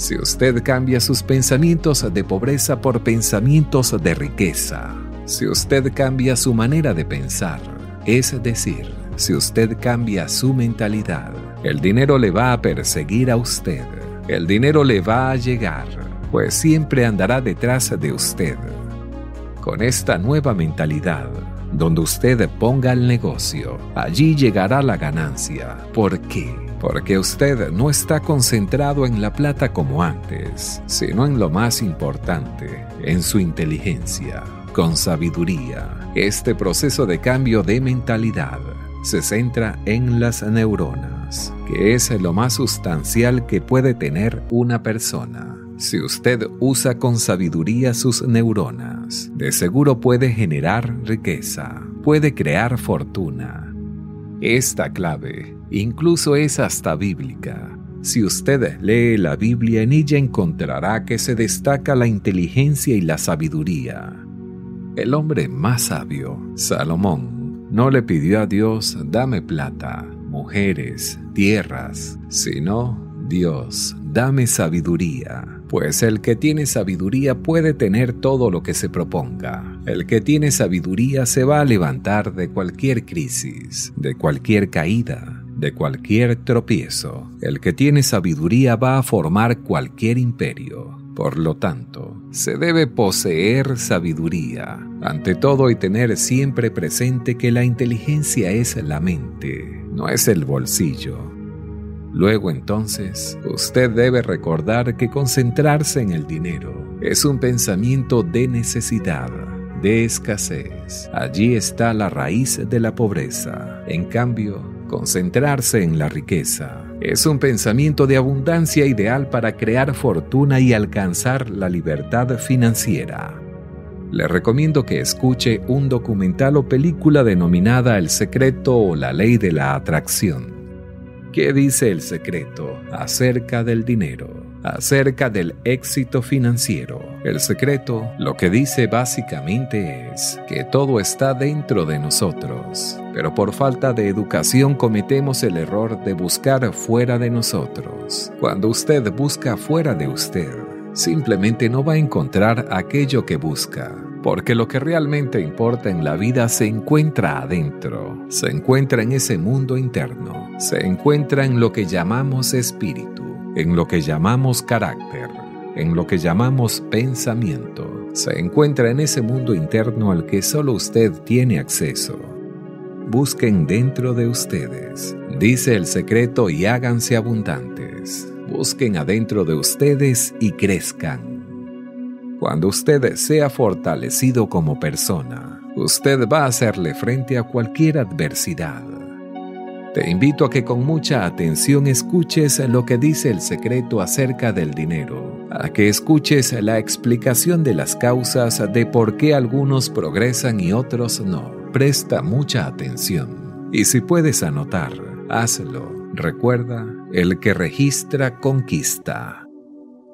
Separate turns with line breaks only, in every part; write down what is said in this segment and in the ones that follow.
Si usted cambia sus pensamientos de pobreza por pensamientos de riqueza, si usted cambia su manera de pensar, es decir, si usted cambia su mentalidad, el dinero le va a perseguir a usted, el dinero le va a llegar, pues siempre andará detrás de usted. Con esta nueva mentalidad, donde usted ponga el negocio, allí llegará la ganancia. ¿Por qué? Porque usted no está concentrado en la plata como antes, sino en lo más importante, en su inteligencia, con sabiduría. Este proceso de cambio de mentalidad se centra en las neuronas, que es lo más sustancial que puede tener una persona. Si usted usa con sabiduría sus neuronas, de seguro puede generar riqueza, puede crear fortuna. Esta clave incluso es hasta bíblica. Si usted lee la Biblia, en ella encontrará que se destaca la inteligencia y la sabiduría. El hombre más sabio, Salomón, no le pidió a Dios, dame plata, mujeres, tierras, sino, Dios, dame sabiduría, pues el que tiene sabiduría puede tener todo lo que se proponga. El que tiene sabiduría se va a levantar de cualquier crisis, de cualquier caída, de cualquier tropiezo. El que tiene sabiduría va a formar cualquier imperio. Por lo tanto, se debe poseer sabiduría, ante todo y tener siempre presente que la inteligencia es la mente, no es el bolsillo. Luego entonces, usted debe recordar que concentrarse en el dinero es un pensamiento de necesidad, de escasez. Allí está la raíz de la pobreza. En cambio, concentrarse en la riqueza es un pensamiento de abundancia ideal para crear fortuna y alcanzar la libertad financiera. Le recomiendo que escuche un documental o película denominada El secreto o la ley de la atracción. ¿Qué dice el secreto acerca del dinero? Acerca del éxito financiero. El secreto lo que dice básicamente es que todo está dentro de nosotros, pero por falta de educación cometemos el error de buscar fuera de nosotros. Cuando usted busca fuera de usted, simplemente no va a encontrar aquello que busca, porque lo que realmente importa en la vida se encuentra adentro, se encuentra en ese mundo interno, se encuentra en lo que llamamos espíritu, en lo que llamamos carácter, en lo que llamamos pensamiento, se encuentra en ese mundo interno al que solo usted tiene acceso. Busquen dentro de ustedes, dice el secreto, y háganse abundantes. Busquen adentro de ustedes y crezcan. Cuando usted sea fortalecido como persona, usted va a hacerle frente a cualquier adversidad. Te invito a que con mucha atención escuches lo que dice el secreto acerca del dinero, a que escuches la explicación de las causas de por qué algunos progresan y otros no. Presta mucha atención. Y si puedes anotar, hazlo. Recuerda, el que registra conquista.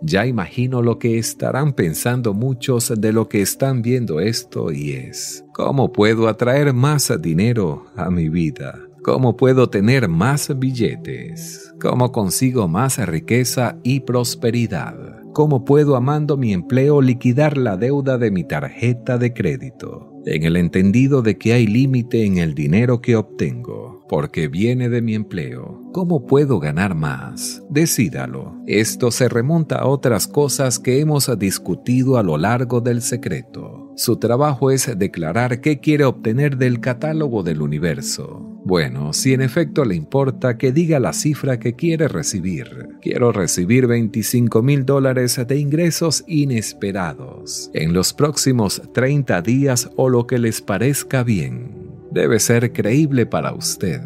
Ya imagino lo que estarán pensando muchos de lo que están viendo esto y es, ¿cómo puedo atraer más dinero a mi vida? ¿Cómo puedo tener más billetes? ¿Cómo consigo más riqueza y prosperidad? ¿Cómo puedo, amando mi empleo, liquidar la deuda de mi tarjeta de crédito? En el entendido de que hay límite en el dinero que obtengo, porque viene de mi empleo. ¿Cómo puedo ganar más? Decídalo. Esto se remonta a otras cosas que hemos discutido a lo largo del secreto. Su trabajo es declarar qué quiere obtener del catálogo del universo. Bueno, si en efecto le importa que diga la cifra que quiere recibir. Quiero recibir 25 mil dólares de ingresos inesperados en los próximos 30 días o lo que les parezca bien. Debe ser creíble para usted.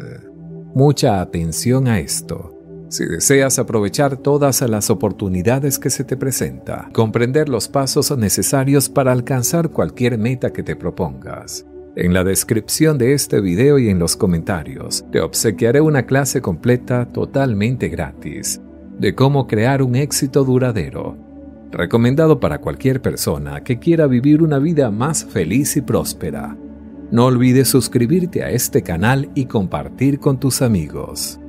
Mucha atención a esto. Si deseas aprovechar todas las oportunidades que se te presenta, comprender los pasos necesarios para alcanzar cualquier meta que te propongas, en la descripción de este video y en los comentarios te obsequiaré una clase completa totalmente gratis de cómo crear un éxito duradero, recomendado para cualquier persona que quiera vivir una vida más feliz y próspera. No olvides suscribirte a este canal y compartir con tus amigos.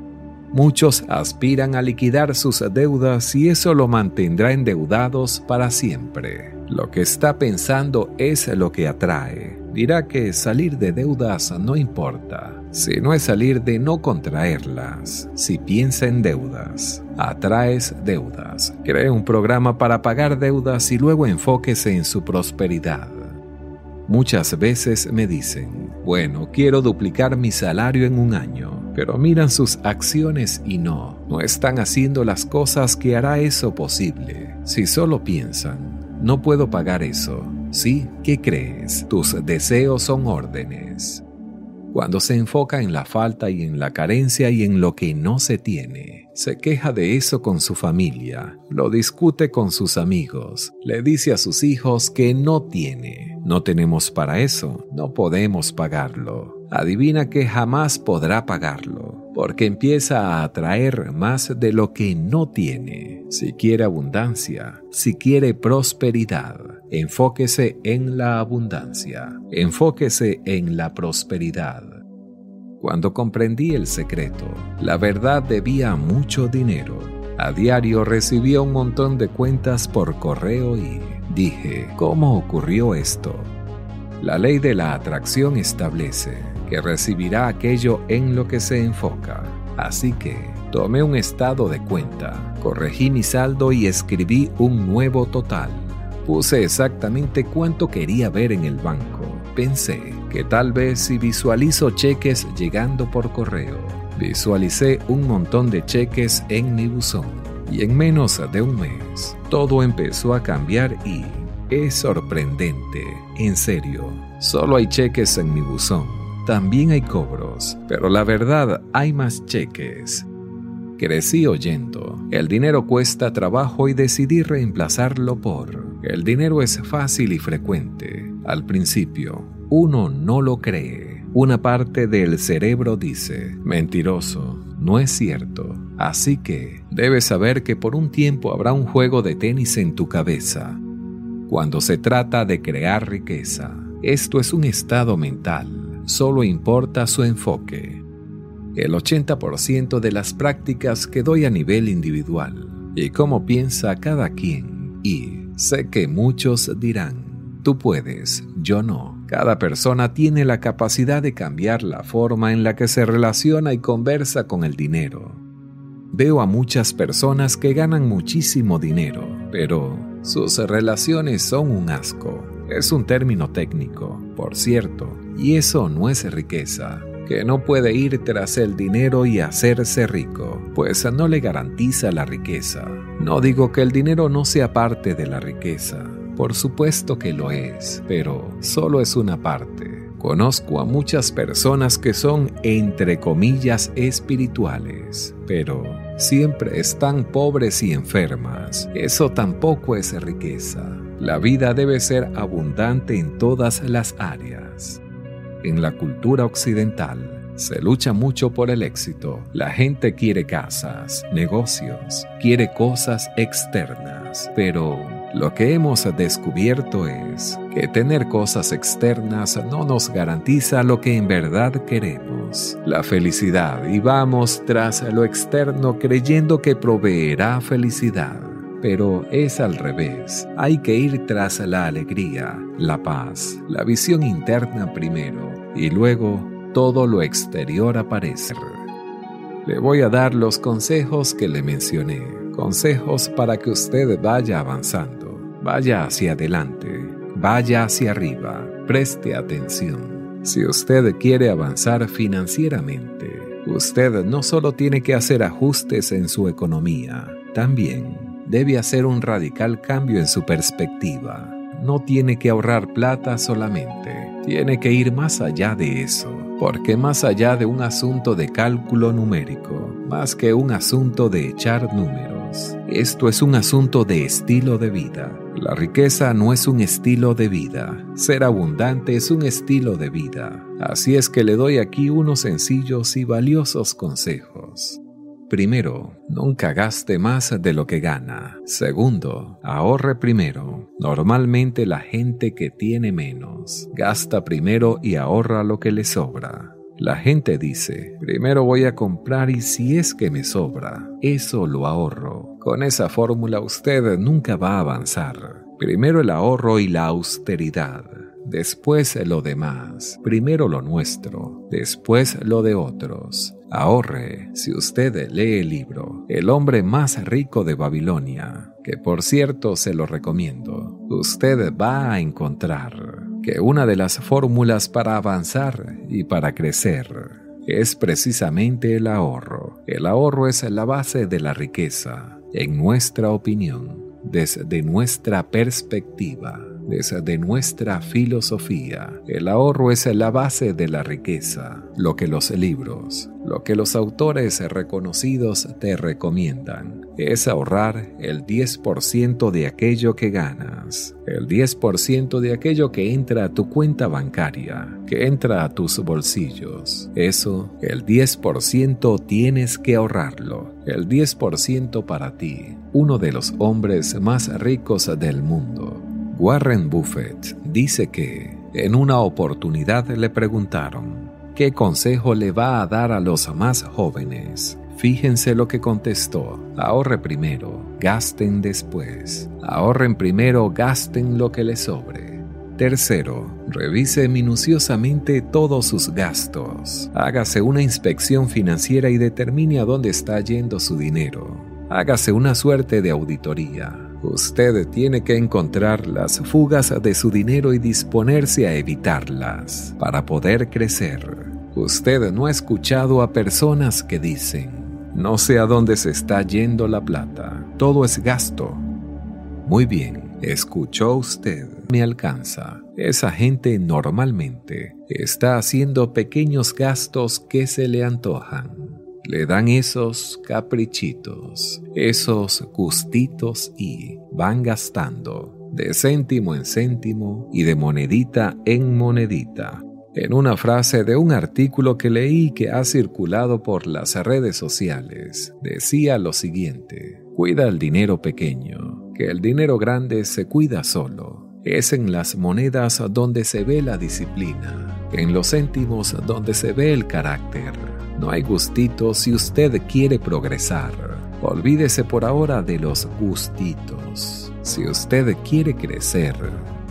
Muchos aspiran a liquidar sus deudas y eso lo mantendrá endeudados para siempre. Lo que está pensando es lo que atrae dirá que salir de deudas no importa, si no es salir de no contraerlas. Si piensa en deudas, atraes deudas. Cree un programa para pagar deudas y luego enfóquese en su prosperidad. Muchas veces me dicen, bueno, quiero duplicar mi salario en un año, pero miran sus acciones y no, no están haciendo las cosas que hará eso posible. Si solo piensan, no puedo pagar eso, Sí, ¿qué crees? Tus deseos son órdenes. Cuando se enfoca en la falta y en la carencia y en lo que no se tiene, se queja de eso con su familia, lo discute con sus amigos, le dice a sus hijos que no tiene. No tenemos para eso, no podemos pagarlo adivina que jamás podrá pagarlo, porque empieza a atraer más de lo que no tiene. Si quiere abundancia, si quiere prosperidad, enfóquese en la abundancia, enfóquese en la prosperidad. Cuando comprendí el secreto, la verdad debía mucho dinero. A diario recibía un montón de cuentas por correo y dije, ¿cómo ocurrió esto? La ley de la atracción establece que recibirá aquello en lo que se enfoca. Así que tomé un estado de cuenta, corregí mi saldo y escribí un nuevo total. Puse exactamente cuánto quería ver en el banco. Pensé que tal vez si visualizo cheques llegando por correo, visualicé un montón de cheques en mi buzón. Y en menos de un mes, todo empezó a cambiar y es sorprendente. En serio, solo hay cheques en mi buzón también hay cobros, pero la verdad hay más cheques. Crecí oyendo, el dinero cuesta trabajo y decidí reemplazarlo por, el dinero es fácil y frecuente. Al principio, uno no lo cree. Una parte del cerebro dice, mentiroso, no es cierto. Así que debes saber que por un tiempo habrá un juego de tenis en tu cabeza. Cuando se trata de crear riqueza, esto es un estado mental solo importa su enfoque. El 80% de las prácticas que doy a nivel individual y cómo piensa cada quien. Y sé que muchos dirán, tú puedes, yo no. Cada persona tiene la capacidad de cambiar la forma en la que se relaciona y conversa con el dinero. Veo a muchas personas que ganan muchísimo dinero, pero sus relaciones son un asco. Es un término técnico, por cierto, y eso no es riqueza, que no puede ir tras el dinero y hacerse rico, pues no le garantiza la riqueza. No digo que el dinero no sea parte de la riqueza, por supuesto que lo es, pero solo es una parte. Conozco a muchas personas que son, entre comillas, espirituales, pero siempre están pobres y enfermas. Eso tampoco es riqueza. La vida debe ser abundante en todas las áreas. En la cultura occidental Se lucha mucho por el éxito. La gente quiere casas, negocios, quiere cosas externas, pero lo que hemos descubierto es que tener cosas externas no nos garantiza lo que en verdad queremos, la felicidad, y vamos tras lo externo creyendo que proveerá felicidad. Pero es al revés, hay que ir tras la alegría, la paz, la visión interna primero, y luego todo lo exterior aparece. Le voy a dar los consejos que le mencioné, consejos para que usted vaya avanzando, vaya hacia adelante, vaya hacia arriba, preste atención. Si usted quiere avanzar financieramente, usted no solo tiene que hacer ajustes en su economía, también debe hacer un radical cambio en su perspectiva. No tiene que ahorrar plata solamente, tiene que ir más allá de eso, porque más allá de un asunto de cálculo numérico, más que un asunto de echar números, esto es un asunto de estilo de vida. La riqueza no es un estilo de vida, ser abundante es un estilo de vida. Así es que le doy aquí unos sencillos y valiosos consejos. Primero, nunca gaste más de lo que gana. Segundo, ahorre primero. Normalmente la gente que tiene menos gasta primero y ahorra lo que le sobra. La gente dice, primero voy a comprar y si es que me sobra, eso lo ahorro. Con esa fórmula usted nunca va a avanzar. Primero el ahorro y la austeridad después lo demás, primero lo nuestro, después lo de otros. Ahorre si usted lee el libro El hombre más rico de Babilonia, que por cierto se lo recomiendo. Usted va a encontrar que una de las fórmulas para avanzar y para crecer es precisamente el ahorro. El ahorro es la base de la riqueza, en nuestra opinión, desde nuestra perspectiva de nuestra filosofía. El ahorro es la base de la riqueza, lo que los libros, lo que los autores reconocidos te recomiendan es ahorrar el 10% de aquello que ganas, el 10% de aquello que entra a tu cuenta bancaria, que entra a tus bolsillos. Eso, el 10% tienes que ahorrarlo, el 10% para ti, uno de los hombres más ricos del mundo. Warren Buffett dice que en una oportunidad le preguntaron, ¿qué consejo le va a dar a los más jóvenes? Fíjense lo que contestó, ahorre primero, gasten después. Ahorren primero, gasten lo que les sobre. Tercero, revise minuciosamente todos sus gastos. Hágase una inspección financiera y determine a dónde está yendo su dinero. Hágase una suerte de auditoría Usted tiene que encontrar las fugas de su dinero y disponerse a evitarlas para poder crecer. Usted no ha escuchado a personas que dicen, no sé a dónde se está yendo la plata, todo es gasto. Muy bien, escuchó usted, me alcanza. Esa gente normalmente está haciendo pequeños gastos que se le antojan le dan esos caprichitos, esos gustitos y van gastando de céntimo en céntimo y de monedita en monedita. En una frase de un artículo que leí que ha circulado por las redes sociales, decía lo siguiente, cuida el dinero pequeño, que el dinero grande se cuida solo. Es en las monedas donde se ve la disciplina, en los céntimos donde se ve el carácter no hay gustitos si usted quiere progresar. Olvídese por ahora de los gustitos. Si usted quiere crecer,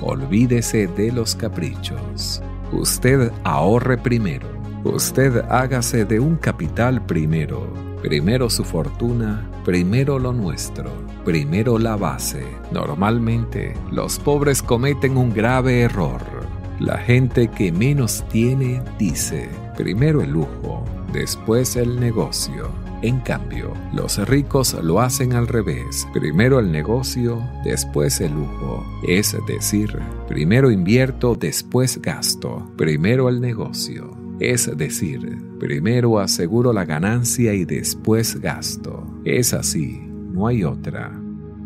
olvídese de los caprichos. Usted ahorre primero. Usted hágase de un capital primero. Primero su fortuna, primero lo nuestro, primero la base. Normalmente, los pobres cometen un grave error. La gente que menos tiene dice, primero el lujo, después el negocio. En cambio, los ricos lo hacen al revés. Primero el negocio, después el lujo. Es decir, primero invierto, después gasto. Primero el negocio. Es decir, primero aseguro la ganancia y después gasto. Es así, no hay otra.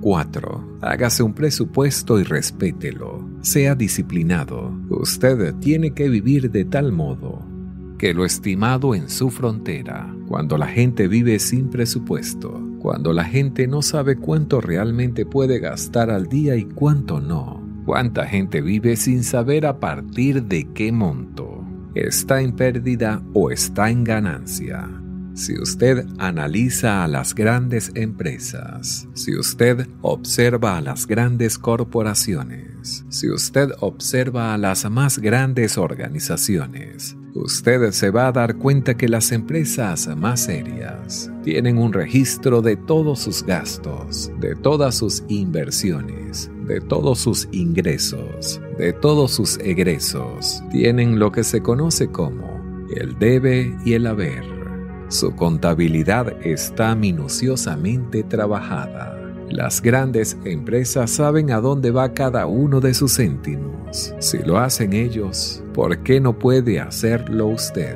4. Hágase un presupuesto y respételo. Sea disciplinado. Usted tiene que vivir de tal modo que lo estimado en su frontera, cuando la gente vive sin presupuesto, cuando la gente no sabe cuánto realmente puede gastar al día y cuánto no. ¿Cuánta gente vive sin saber a partir de qué monto? ¿Está en pérdida o está en ganancia? Si usted analiza a las grandes empresas, si usted observa a las grandes corporaciones, si usted observa a las más grandes organizaciones, usted se va a dar cuenta que las empresas más serias tienen un registro de todos sus gastos, de todas sus inversiones, de todos sus ingresos, de todos sus egresos. Tienen lo que se conoce como el debe y el haber su contabilidad está minuciosamente trabajada. Las grandes empresas saben a dónde va cada uno de sus céntimos. Si lo hacen ellos, ¿por qué no puede hacerlo usted?